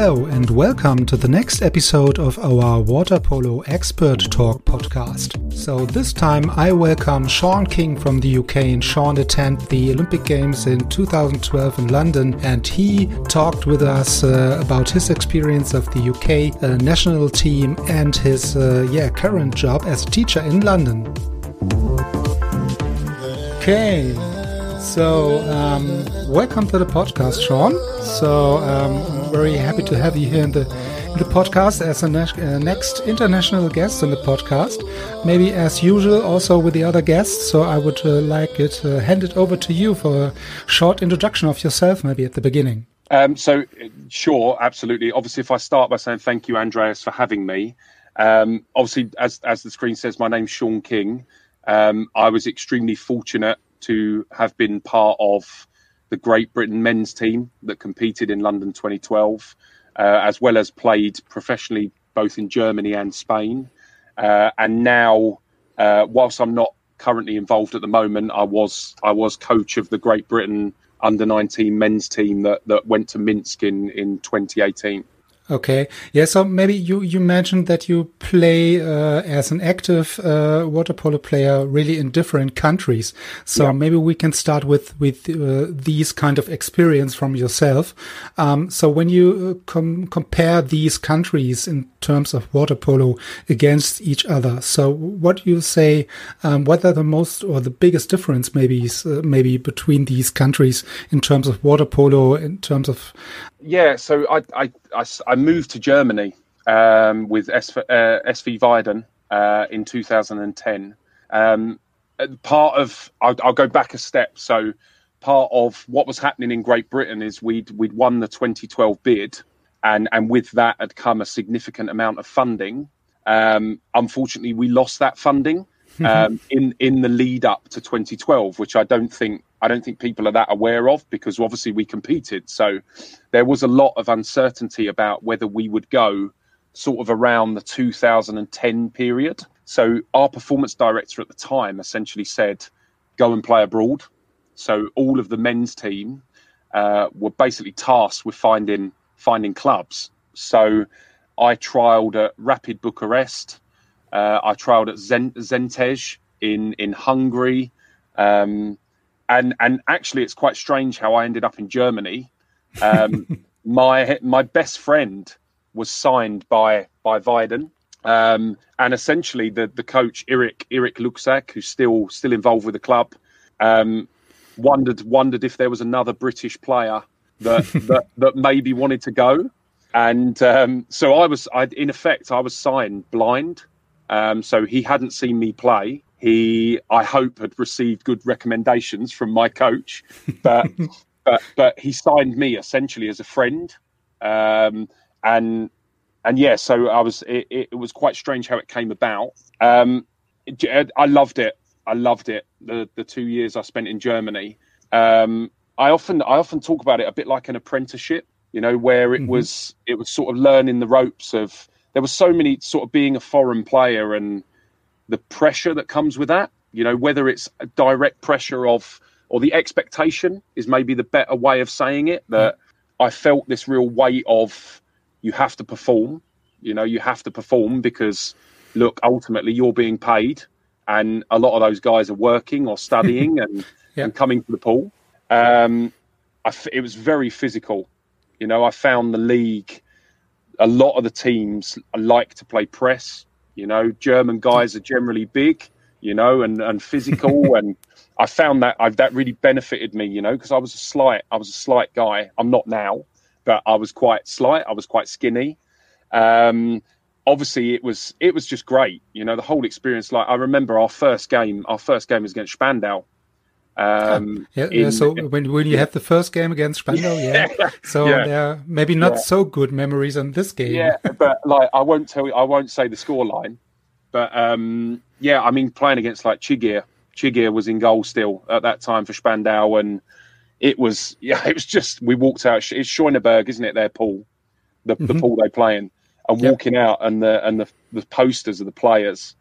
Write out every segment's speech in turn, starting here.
Hello, and welcome to the next episode of our Water Polo Expert Talk podcast. So, this time I welcome Sean King from the UK, and Sean attended the Olympic Games in 2012 in London, and he talked with us uh, about his experience of the UK uh, national team and his uh, yeah current job as teacher in London. Okay, so, um, welcome to the podcast, Sean. So, um, I'm very happy to have you here in the in the podcast as a uh, next international guest in the podcast. Maybe as usual, also with the other guests. So, I would uh, like it uh, hand it over to you for a short introduction of yourself, maybe at the beginning. Um, so, sure, absolutely. Obviously, if I start by saying thank you, Andreas, for having me. Um, obviously, as as the screen says, my name's Sean King. Um, I was extremely fortunate to have been part of the Great Britain men's team that competed in London 2012, uh, as well as played professionally both in Germany and Spain. Uh, and now, uh, whilst I'm not currently involved at the moment, I was I was coach of the Great Britain under 19 men's team that, that went to Minsk in, in 2018. Okay. Yeah. So maybe you, you mentioned that you play uh, as an active uh, water polo player really in different countries. So yeah. maybe we can start with with uh, these kind of experience from yourself. Um, so when you uh, com compare these countries in terms of water polo against each other, so what you say, um, what are the most or the biggest difference maybe uh, maybe between these countries in terms of water polo, in terms of yeah, so I I, I, I moved to Germany um, with SV, uh, SV Weiden uh, in 2010. Um, part of I'll, I'll, go back a step. So part of what was happening in Great Britain is we'd we'd won the 2012 bid, and and with that had come a significant amount of funding. Um, unfortunately, we lost that funding um, in in the lead up to 2012, which I don't think I don't think people are that aware of because obviously we competed. So there was a lot of uncertainty about whether we would go sort of around the 2010 period. So our performance director at the time essentially said, "Go and play abroad." So all of the men's team uh, were basically tasked with finding finding clubs. So I trialed at Rapid Bucharest. Uh, I trialed at Szentes in in Hungary. Um, and and actually, it's quite strange how I ended up in Germany. Um, my my best friend was signed by by Weiden, um, and essentially the the coach Eric Eric Luxak, who's still still involved with the club, um, wondered wondered if there was another British player that that, that maybe wanted to go, and um, so I was I in effect I was signed blind, um, so he hadn't seen me play he, I hope, had received good recommendations from my coach, but but but he signed me essentially as a friend, um, and and yeah, so I was. It, it, was quite strange how it came about. Um, I loved it. I loved it. The the two years I spent in Germany. Um, I often I often talk about it a bit like an apprenticeship. You know, where it mm-hmm. was it was sort of learning the ropes of. There were so many sort of being a foreign player and the pressure that comes with that. You know, whether it's a direct pressure of or the expectation is maybe the better way of saying it. That I felt this real weight of you have to perform. You know, you have to perform because look, ultimately you're being paid, and a lot of those guys are working or studying and, yeah. and coming to the pool. Um, it was very physical. You know, I found the league. A lot of the teams like to play press. You know, German guys are generally big, you know, and, and physical. and I found that I've, that really benefited me, you know, because I was a slight, I was a slight guy. I'm not now, but I was quite slight. I was quite skinny. Um, obviously it was it was just great. You know, the whole experience. Like I remember our first game. Our first game was against Spandau. Um, yeah, in, so when when you have the first game against Spandau, yeah, yeah. so yeah. there maybe not yeah. so good memories on this game. Yeah, but like I won't tell you, I won't say the score line, but um, yeah, I mean playing against like Tchigir, Tchigir was in goal still at that time for Spandau, and it was yeah, it was just we walked out. It's Schöneberg, isn't it? Their pool, the, mm-hmm. the pool they play in, and yep. walking out and the and the, the posters of the players,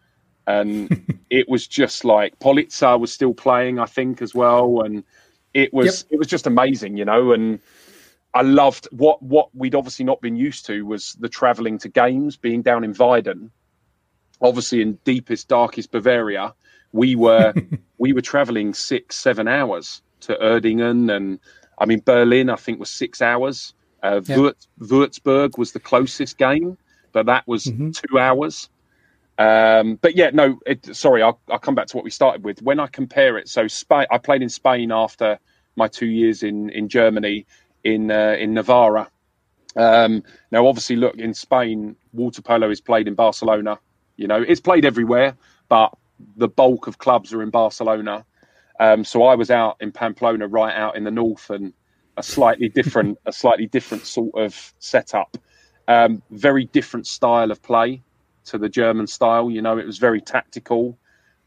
and it was just like Politzer was still playing, I think, as well, and it was yep. it was just amazing, you know, and. I loved what what we'd obviously not been used to was the travelling to games, being down in Weiden, obviously in deepest darkest Bavaria. We were we were travelling six seven hours to Uerdingen, and I mean Berlin. I think was six hours. Uh, yeah. Würzburg was the closest game, but that was mm-hmm. two hours. Um, but yeah, no. It, sorry, I'll, I'll, come back to what we started with. When I compare it, so Spain, I played in Spain after my two years in in Germany in uh, in Navarra. Um, now, obviously, look in Spain, water polo is played in Barcelona. You know, it's played everywhere, but the bulk of clubs are in Barcelona. Um, so I was out in Pamplona, right out in the north, and a slightly different, a slightly different sort of setup. Um, very different style of play to the German style. You know, it was very tactical.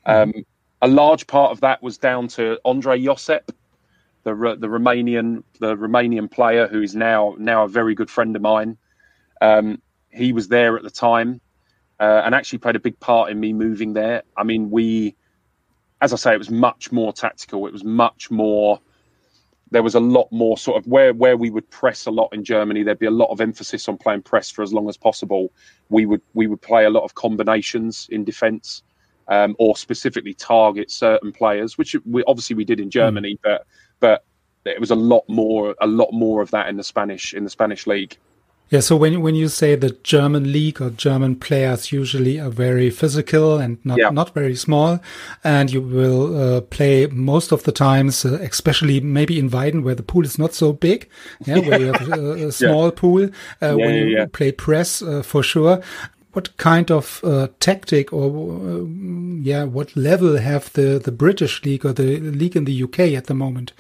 Um, a large part of that was down to Andrei Iosep, the the Romanian the Romanian player who is now now a very good friend of mine. Um, he was there at the time, uh, and actually played a big part in me moving there. I mean, we as I say, it was much more tactical. It was much more. There was a lot more sort of where where we would press a lot in Germany. There'd be a lot of emphasis on playing press for as long as possible. We would we would play a lot of combinations in defence, um, or specifically target certain players, which we obviously we did in Germany, mm. but but it was a lot more a lot more of that in the Spanish in the Spanish league. Yeah, so when when you say the German league or German players usually are very physical and not yeah. not very small, and you will uh, play most of the times, uh, especially maybe in Weiden where the pool is not so big, yeah, where you have a, a small yeah. pool, uh, yeah, when you play press uh, for sure. What kind of uh, tactic or uh, yeah, what level have the the British league or the league in the UK at the moment?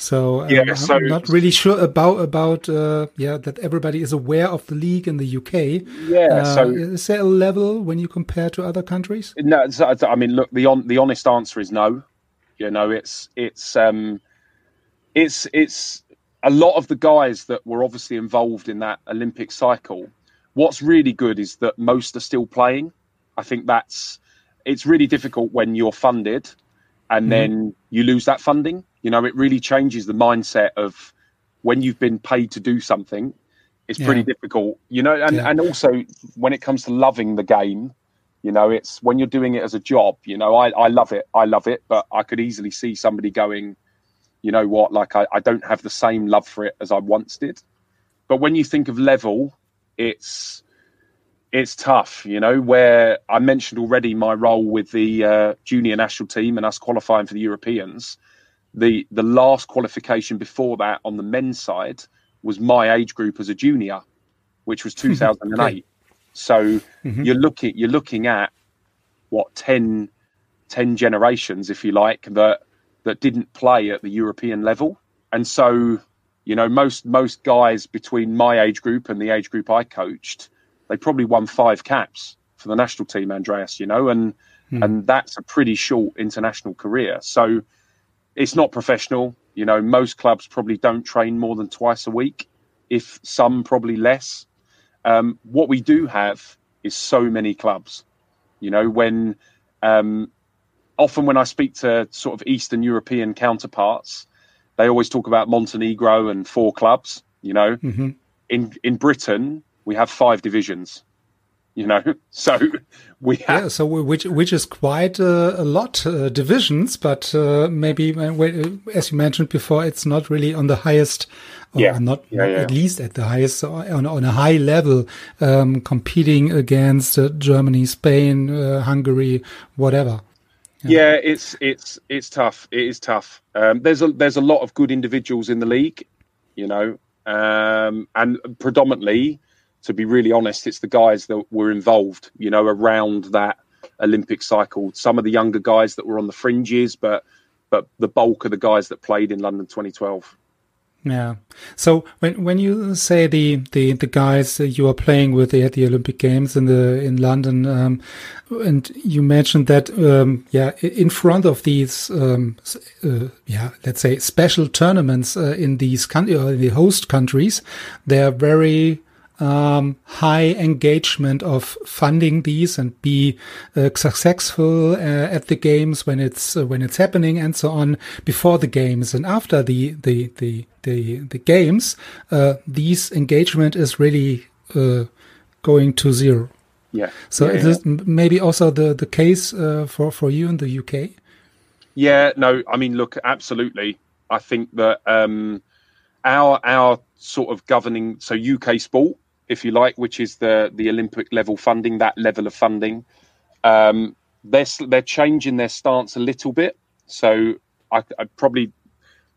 So, um, yeah, so I'm not really sure about about uh, yeah that everybody is aware of the league in the UK. Yeah, uh, so is there a level when you compare to other countries? No, I mean, look, the on, the honest answer is no. You know, it's it's um, it's it's a lot of the guys that were obviously involved in that Olympic cycle. What's really good is that most are still playing. I think that's it's really difficult when you're funded and mm. then you lose that funding you know, it really changes the mindset of when you've been paid to do something. It's yeah. pretty difficult, you know, and, yeah. and also when it comes to loving the game, you know, it's when you're doing it as a job, you know, I, I love it. I love it, but I could easily see somebody going, you know what, like I, I don't have the same love for it as I once did. But when you think of level, it's it's tough, you know. Where I mentioned already my role with the uh, junior national team and us qualifying for the Europeans the the last qualification before that on the men's side was my age group as a junior, which was 2008. okay. So mm-hmm. you're looking you're looking at what 10, 10 generations, if you like, that that didn't play at the European level, and so you know most most guys between my age group and the age group I coached, they probably won five caps for the national team, Andreas. You know, and mm. and that's a pretty short international career. So it's not professional. You know, most clubs probably don't train more than twice a week, if some probably less. Um, what we do have is so many clubs. You know, when um, often when I speak to sort of Eastern European counterparts, they always talk about Montenegro and four clubs. You know, mm-hmm. in in Britain we have five divisions you know so we have yeah, so which which is quite uh, a lot uh, divisions but uh, maybe uh, uh, as you mentioned before it's not really on the highest or yeah. not yeah, yeah. at least at the highest on, on a high level um, competing against uh, Germany Spain Hungary whatever yeah. it's it's it's tough it is tough um, there's a there's a lot of good individuals in the league you know um, and predominantly to be really honest, it's the guys that were involved, you know, around that Olympic cycle. Some of the younger guys that were on the fringes, but but the bulk of the guys that played in London 2012. Yeah. So when when you say the the the guys you are playing with at the Olympic Games in the in London, um, and you mentioned that um, yeah, in front of these um, uh, yeah, let's say special tournaments uh, in these country or the host countries, they are very um, high engagement of funding these and be uh, successful uh, at the games when it's uh, when it's happening and so on before the games. And after the the the the, the games uh, these engagement is really uh, going to zero. Yeah. So yeah, is this maybe also the the case uh, for for you in the UK yeah no I mean look absolutely. I think that um our our sort of governing so UK sport if you like, which is the the Olympic level funding, that level of funding. Um, they're they're changing their stance a little bit, so I, I probably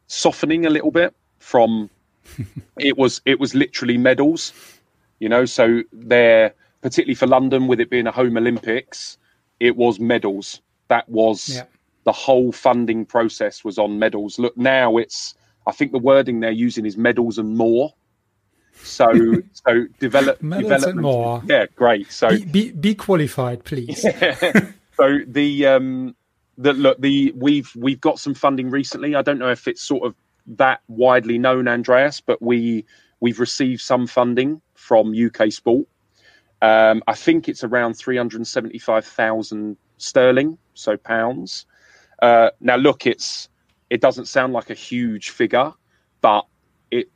softening a little bit from it was it was literally medals, you know. So they're particularly for London, with it being a home Olympics, it was medals. That was yeah. the whole funding process was on medals. Look, now it's I think the wording they're using is medals and more. So so develop development more. Yeah, great. So be, be, be qualified, please. so the um the look the we've we've got some funding recently. I don't know if it's sort of that widely known, Andreas, but we we've received some funding from UK Sport. Um, I think it's around three hundred seventy-five thousand sterling, so pounds. Uh, now, look, it's it doesn't sound like a huge figure, but it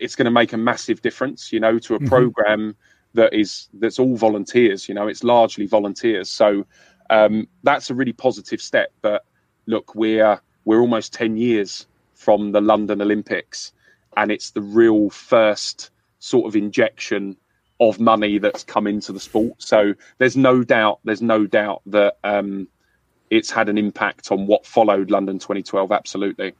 it's going to make a massive difference, you know, to a mm-hmm. program that is that's all volunteers. You know, it's largely volunteers. So um, that's a really positive step. But look, we're we're almost ten years from the London Olympics, and it's the real first sort of injection of money that's come into the sport. So there's no doubt, there's no doubt that um, it's had an impact on what followed London 2012. Absolutely.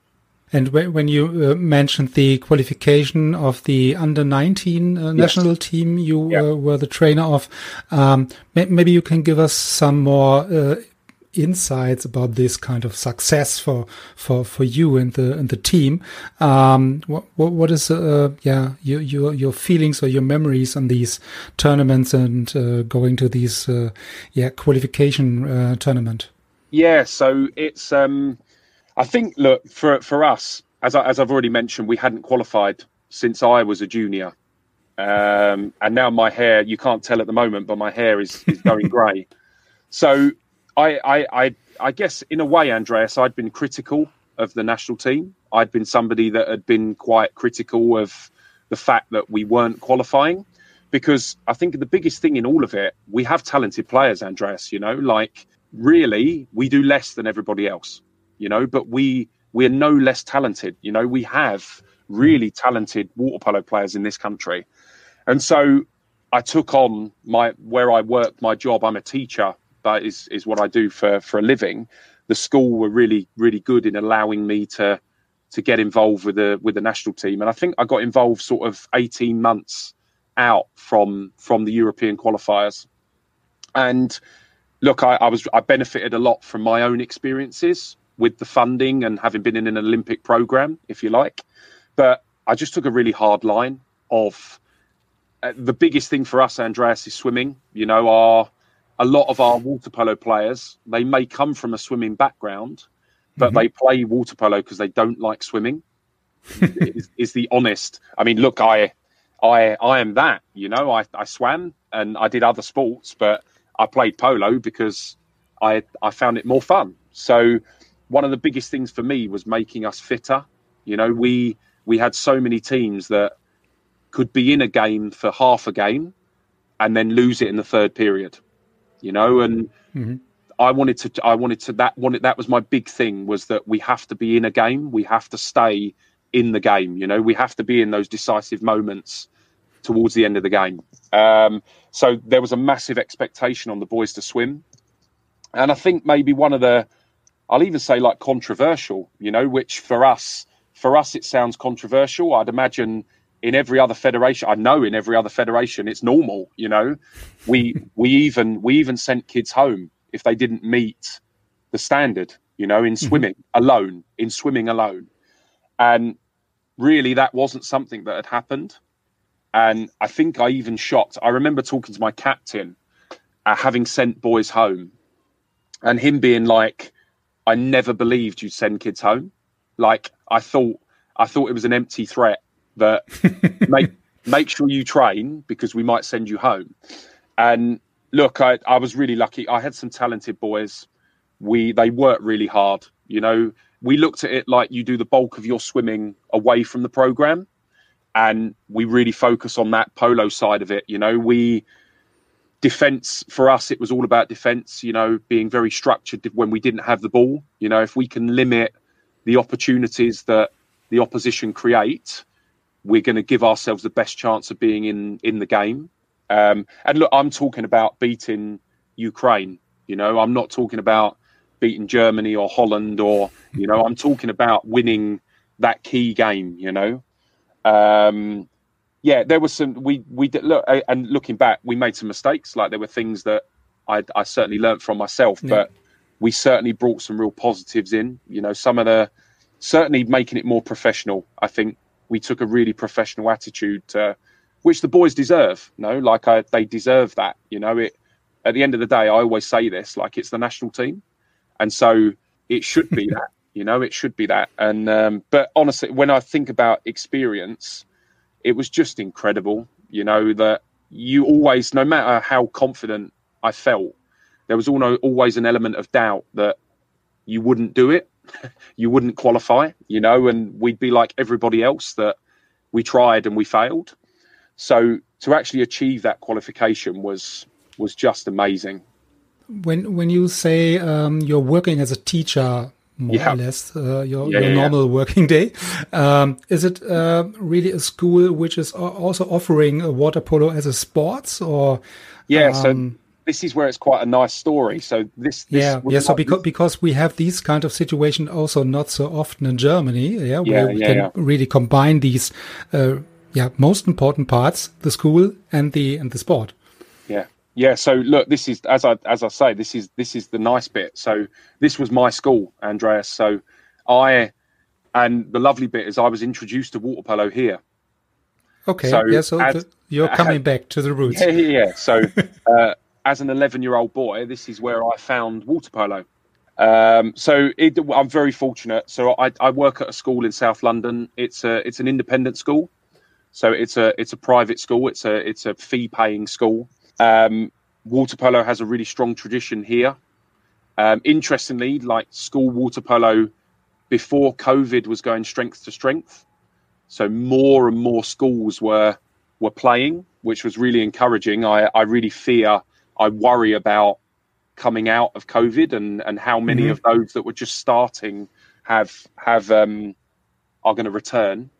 And when you uh, mentioned the qualification of the under 19 uh, national yes. team you yeah. uh, were the trainer of, um, maybe you can give us some more uh, insights about this kind of success for for for you and the and the team. Um, what what is uh, yeah your your your feelings or your memories on these tournaments and uh, going to these yeah qualification tournament? Yeah, so it's um I think, look, for for us, as I, as I've already mentioned, we hadn't qualified since I was a junior, um, and now my hair you can't tell at the moment, but my hair is is going grey. So I, I I I guess in a way, Andreas, I'd been critical of the national team. I'd been somebody that had been quite critical of the fact that we weren't qualifying because I think the biggest thing in all of it, we have talented players, Andreas, you know, like really we do less than everybody else you know, but we we're no less talented. You know, we have really talented water polo players in this country. And so I took on my where I work my job. I'm a teacher, but is is what I do for for a living. The school were really really good in allowing me to to get involved with the with the national team, and I think I got involved sort of 18 months out from from the European qualifiers. And look, I, I was I benefited a lot from my own experiences with the funding and having been in an Olympic program, if you like. But I just took a really hard line of uh, the biggest thing for us, Andreas, is swimming. You know, our a lot of our water polo players they may come from a swimming background, but mm-hmm. they play water polo because they don't like swimming. is, is the honest? I mean, look, I, I, I am that. You know, I, I swam and I did other sports, but I played polo because I I found it more fun. So one of the biggest things for me was making us fitter. You know, we we had so many teams that could be in a game for half a game and then lose it in the third period. You know, and mm-hmm. I wanted to I wanted to that wanted that was my big thing was that we have to be in a game, we have to stay in the game, you know, we have to be in those decisive moments towards the end of the game. Um, so there was a massive expectation on the boys to swim. And I think maybe one of the I'll even say like controversial, you know, which for us, for us, it sounds controversial. I'd imagine in every other federation, I know in every other federation, it's normal. You know, we we even we even sent kids home if they didn't meet the standard. You know, in swimming mm-hmm. alone, in swimming alone, and really that wasn't something that had happened. And I think I even shocked. I remember talking to my captain, uh, having sent boys home, and him being like, "I never believed you'd send kids home. Like I thought, I thought it was an empty threat that make make sure you train because we might send you home." And look, I, I was really lucky. I had some talented boys. We they worked really hard. You know, we looked at it like you do the bulk of your swimming away from the program and we really focus on that polo side of it you know we defense for us it was all about defense you know being very structured when we didn't have the ball. You know if we can limit the opportunities that the opposition create we're going to give ourselves the best chance of being in in the game. Um, and look i'm talking about beating ukraine you know. I'm not talking about beating germany or holland or you know i'm talking about winning that key game you know. Um, yeah, there was some. We we did look and looking back, we made some mistakes. Like there were things that I, I certainly learned from myself, yeah. but we certainly brought some real positives in. You know, some of the certainly making it more professional. I think we took a really professional attitude, to, which the boys deserve. You know, like I, they deserve that. You know, it. At the end of the day, I always say this: like it's the national team, and so it should be that. You know, it should be that. And um, but honestly, when I think about experience, it was just incredible. You know that you always, no matter how confident I felt, there was always an element of doubt that you wouldn't do it, you wouldn't qualify. You know, and we'd be like everybody else that we tried and we failed. So to actually achieve that qualification was was just amazing. When when you say um, you're working as a teacher more yeah. or less uh, your, yeah, your yeah, normal working day. Um, is it uh, really a school which is also offering water polo as a sports or? Yeah, um, so this is where it's quite a nice story. So this, this yeah, yeah. So because because we have these kind of situation also not so often in Germany, yeah, where we can really combine these, uh, yeah, most important parts: the school and the and the sport. Yeah, so look, this is as I as I say, this is this is the nice bit. So this was my school, Andreas. So I and the lovely bit is I was introduced to water polo here. Okay, so yeah, so as, you're coming uh, back to the roots. Yeah, yeah. yeah. So uh, as an 11 year old boy, this is where I found water polo. Um, so it, I'm very fortunate. So I, I work at a school in South London. It's a it's an independent school. So it's a it's a private school. It's a it's a fee paying school. Um, water polo has a really strong tradition here. Um, interestingly, like school water polo before COVID was going strength to strength. So more and more schools were were playing, which was really encouraging. I, I really fear, I worry about coming out of COVID and, and how many mm-hmm. of those that were just starting have have um, are going to return.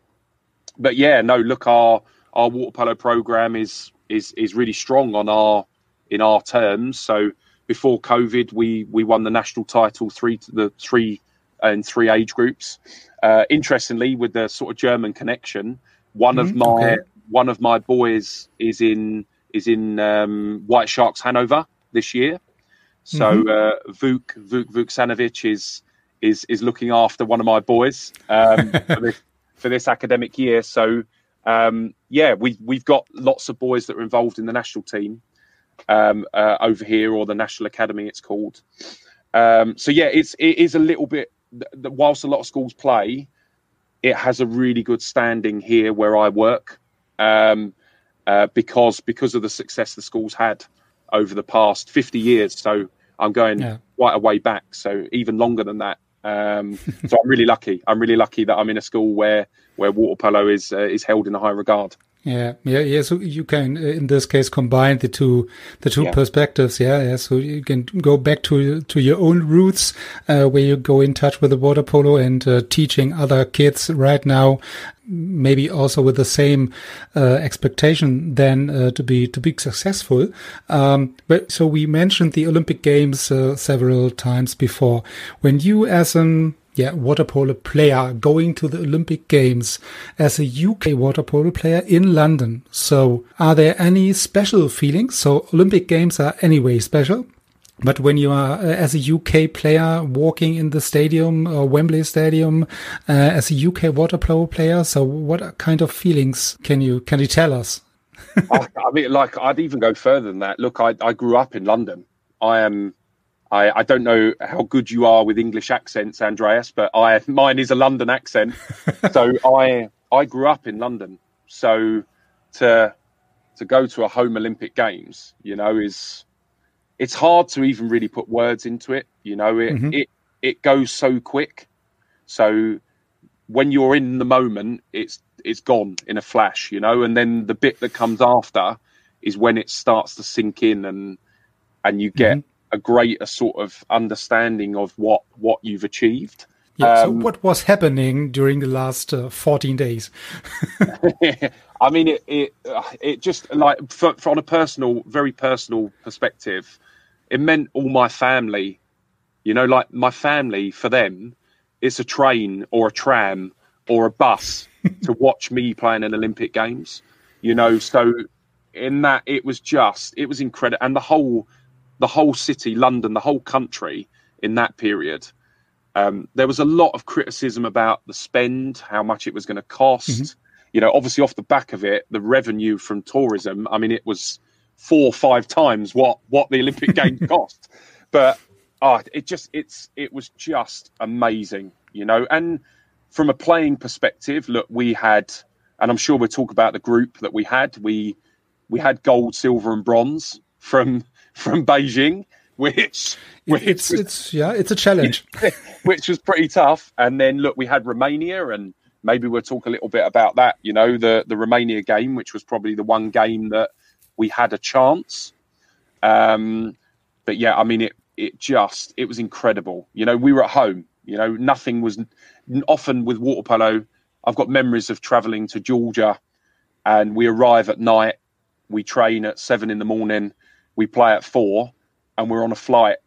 But yeah, no, look, our our water polo program is is is really strong on our in our terms. So before COVID, we we won the national title three the three and three age groups. Uh, interestingly, with the sort of German connection, one mm-hmm. of my okay. one of my boys is in is in um, White Sharks Hanover this year. So mm-hmm. uh, Vuk Vuk Vuksanovic is is is looking after one of my boys um, for, this, for this academic year. So um, yeah, we we've got lots of boys that are involved in the national team um, uh, over here, or the national academy, it's called. Um, so yeah, it's it is a little bit. Whilst a lot of schools play, it has a really good standing here where I work um, uh, because because of the success the schools had over the past fifty years. So I'm going yeah. quite a way back, so even longer than that. Um, so I'm really lucky. I'm really lucky that I'm in a school where where water polo is uh, is held in a high regard. Yeah, yeah, yeah. So you can, uh, in this case, combine the two, the two yeah. perspectives. Yeah, yeah. So you can go back to to your own roots, uh, where you go in touch with the water polo and uh, teaching other kids right now, maybe also with the same uh, expectation then uh, to be to be successful. Um, but so we mentioned the Olympic Games uh, several times before. When you, as an yeah, water polo player going to the Olympic Games as a UK water polo player in London. So are there any special feelings? So Olympic Games are anyway special. But when you are uh, as a UK player walking in the stadium or Wembley Stadium uh, as a UK water polo player, so what kind of feelings can you can you tell us? I, I, mean, like I'd even go further than that. Look, I, I grew up in London. I am. I, I don't know how good you are with English accents, Andreas, but I mine is a London accent. so I I grew up in London. So to to go to a home Olympic Games, you know, is it's hard to even really put words into it. You know, it mm-hmm. it it goes so quick. So when you're in the moment, it's it's gone in a flash. You know, and then the bit that comes after is when it starts to sink in and and you get mm-hmm. A greater sort of understanding of what what you've achieved. Yeah. Um, so what was happening during the last uh, 14 days? I mean, it it uh, it just like for, for on a personal, very personal perspective, it meant all my family. You know, like my family for them, it's a train or a tram or a bus to watch me playing in Olympic Games. You know, so in that it was just it was incredible, and the whole the whole city, London, the whole country in that period. Um, there was a lot of criticism about the spend, how much it was going to cost. Mm-hmm. You know, obviously off the back of it, the revenue from tourism. I mean, it was four or five times what what the Olympic Games cost. But oh, it just it's it was just amazing, you know. And from a playing perspective, look, we had, and I'm sure we'll talk about the group that we had. We we had gold, silver, and bronze from from Beijing, which, which it's was, it's yeah, it's a challenge, which was pretty tough. And then look, we had Romania, and maybe we'll talk a little bit about that. You know, the the Romania game, which was probably the one game that we had a chance. Um, but yeah, I mean, it it just it was incredible. You know, we were at home. You know, nothing was often with water polo. I've got memories of traveling to Georgia, and we arrive at night. We train at seven in the morning. We play at four, and we're on a flight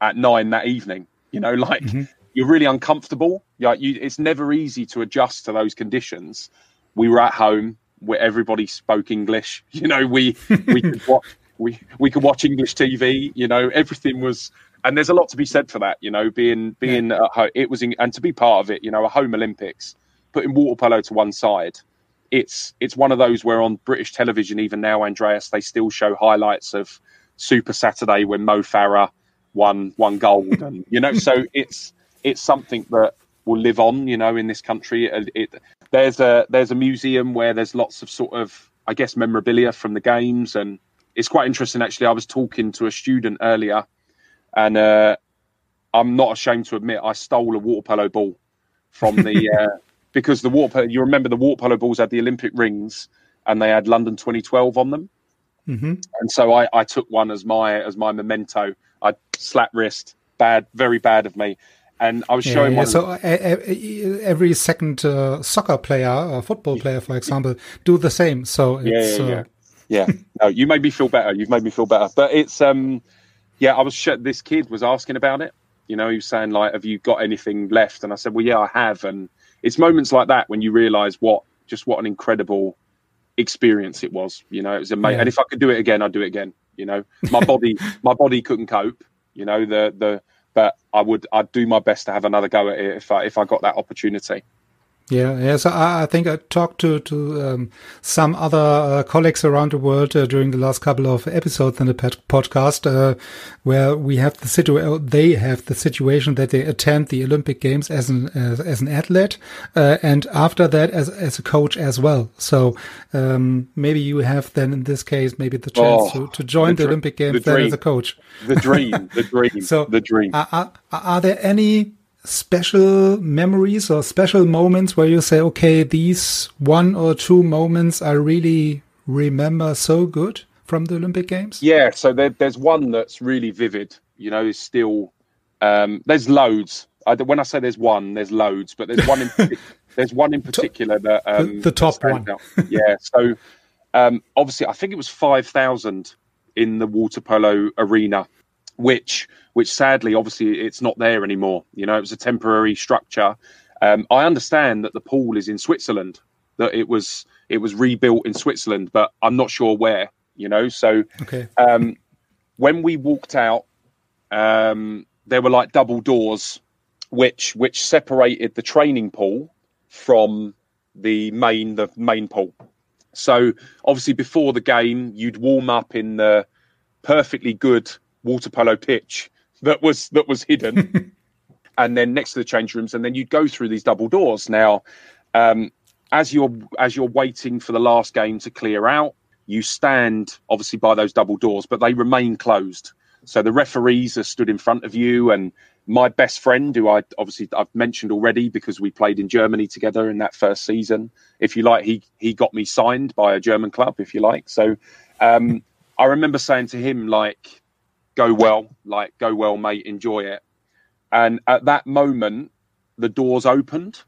at nine that evening. You know, like mm-hmm. you're really uncomfortable. Like you, it's never easy to adjust to those conditions. We were at home where everybody spoke English. You know, we we could watch we we could watch English TV. You know, everything was, and there's a lot to be said for that. You know, being being yeah. home, it was, in, and to be part of it. You know, a home Olympics, putting water polo to one side. It's it's one of those where on British television, even now, Andreas, they still show highlights of Super Saturday when Mo Farah won won gold, and you know, so it's it's something that will live on, you know, in this country. It, it, there's a there's a museum where there's lots of sort of I guess memorabilia from the games, and it's quite interesting actually. I was talking to a student earlier, and uh, I'm not ashamed to admit I stole a water polo ball from the uh, because the water you remember the water polo balls had the Olympic rings and they had London 2012 on them, mm-hmm. and so I, I took one as my as my memento. I slap wrist, bad, very bad of me and I was yeah, showing yeah. So uh, every second uh, soccer player, or football player, for example, do the same. So yeah, yeah, uh... yeah. no, you made me feel better. You've made me feel better. But it's um, yeah, I was sh- this kid was asking about it. You know, he was saying like, "Have you got anything left?" And I said, "Well, yeah, I have." And it's moments like that when you realise what just what an incredible experience it was. You know, it was amazing. Yeah. And if I could do it again, I'd do it again. You know, my body, my body couldn't cope. You know, the the but I would I'd do my best to have another go at it if I if I got that opportunity. Yeah, yeah. So I, I think I talked to to um, some other uh, colleagues around the world uh, during the last couple of episodes in the podcast, uh, where we have the situation. They have the situation that they attend the Olympic Games as an as, as an athlete, uh, and after that as as a coach as well. So um, maybe you have then in this case maybe the chance oh, to, to join the, the Olympic Games the then as a coach. The dream, the dream, so the dream. Are, are, are there any special memories or special moments where you say, okay, these one or two moments I really remember so good from the Olympic Games? Yeah, so there, there's one that's really vivid. You know, is still um, there's loads. I, when I say there's one, there's loads, but there's one in there's one in particular that um, the, the top one. yeah, so um, obviously I think it was five thousand in the water polo arena which which sadly, obviously, it's not there anymore. You know, it was a temporary structure. Um, I understand that the pool is in Switzerland, that it was it was rebuilt in Switzerland, but I'm not sure where. You know, so Okay. um, when we walked out, um, there were like double doors, which which separated the training pool from the main the main pool. So obviously, before the game, you'd warm up in the perfectly good water polo pitch that was that was hidden, and then next to the change rooms, and then you'd go through these double doors. Now, um, as you're as you're waiting for the last game to clear out, you stand obviously by those double doors, but they remain closed. So the referees are stood in front of you, and my best friend, who I obviously I've mentioned already because we played in Germany together in that first season. If you like, he he got me signed by a German club, if you like. So um, I remember saying to him like, "Go well, like go well, mate, enjoy it." And at that moment, the doors opened,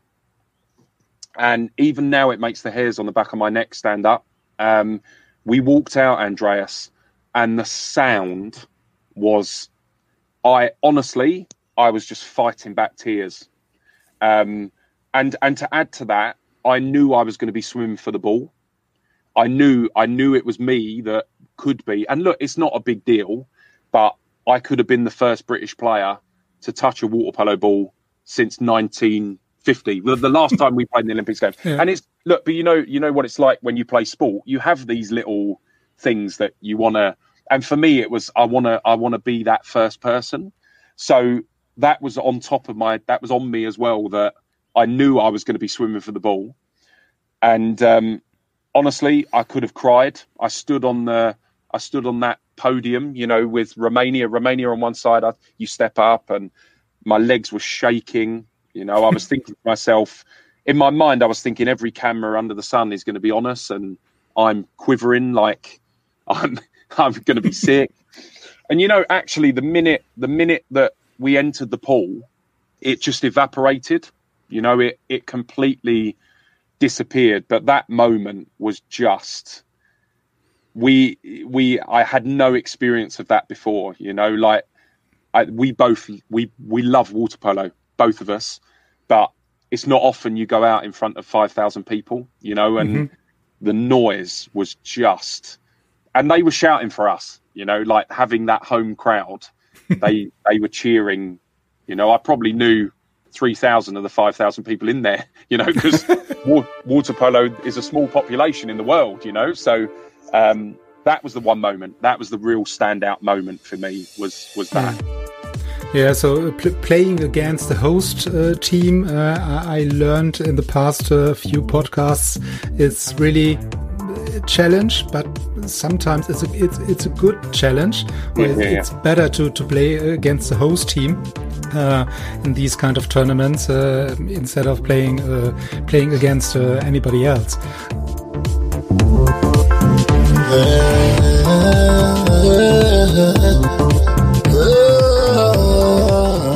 and even now it makes the hairs on the back of my neck stand up. Um, we walked out, Andreas, and the sound was I honestly I was just fighting back tears. Um, and and to add to that, I knew I was going to be swimming for the ball. I knew I knew it was me that could be. And look, it's not a big deal, but I could have been the first British player to touch a water polo ball since 1950. The, the last time we played in the Olympics games. Yeah. And it's look, but you know, you know what it's like when you play sport. You have these little things that you want to. And for me, it was I want to I want to be that first person. So that was on top of my that was on me as well. That I knew I was going to be swimming for the ball, and um, honestly, I could have cried. I stood on the I stood on that podium, you know, with Romania. Romania on one side, I, you step up, and my legs were shaking. You know, I was thinking to myself, in my mind, I was thinking every camera under the sun is going to be on us, and I'm quivering like I'm I'm going to be sick. And you know, actually, the minute the minute that we entered the pool, it just evaporated. You know, it it completely disappeared. But that moment was just we we I had no experience of that before. You know, like I, we both we we love water polo, both of us, but it's not often you go out in front of five thousand people. You know, and mm-hmm. the noise was just, and they were shouting for us. You know, like having that home crowd, they they were cheering. You know, I probably knew three thousand of the five thousand people in there. You know, because water polo is a small population in the world. You know, so um, that was the one moment. That was the real standout moment for me. Was was that? Yeah, so uh, pl playing against the host uh, team, uh, I learned in the past uh, few podcasts, it's really a challenge, but sometimes it's a it's, it's a good challenge. Where Yeah, yeah, it's better to, to play against the host team uh, in these kind of tournaments uh, instead of playing uh, playing against uh, anybody else.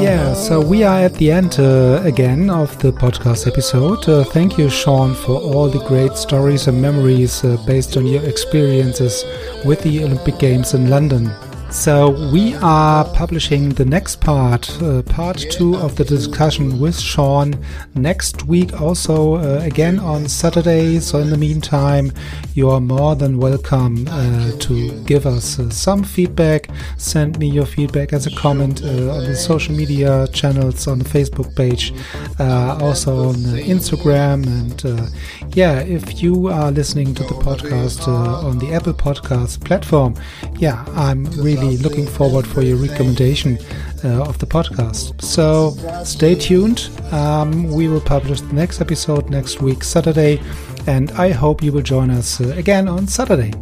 Yeah, so we are at the end uh, again of the podcast episode. Uh, thank you, Sean, for all the great stories and memories uh, based on your experiences with the Olympic Games in London. So we are publishing the next part, uh, part two of the discussion with Sean next week. Also, uh, again on Saturday. So in the meantime, you are more than welcome uh, to give us uh, some feedback. Send me your feedback as a comment uh, on the social media channels on the Facebook page, uh, also on Instagram, and yeah, if you are listening to the podcast on the Apple Podcast platform, yeah, I'm really looking forward for your recommendation uh, of the podcast. So stay tuned. Um, we will publish the next episode next week, Saturday, and I hope you will join us uh, again on Saturday.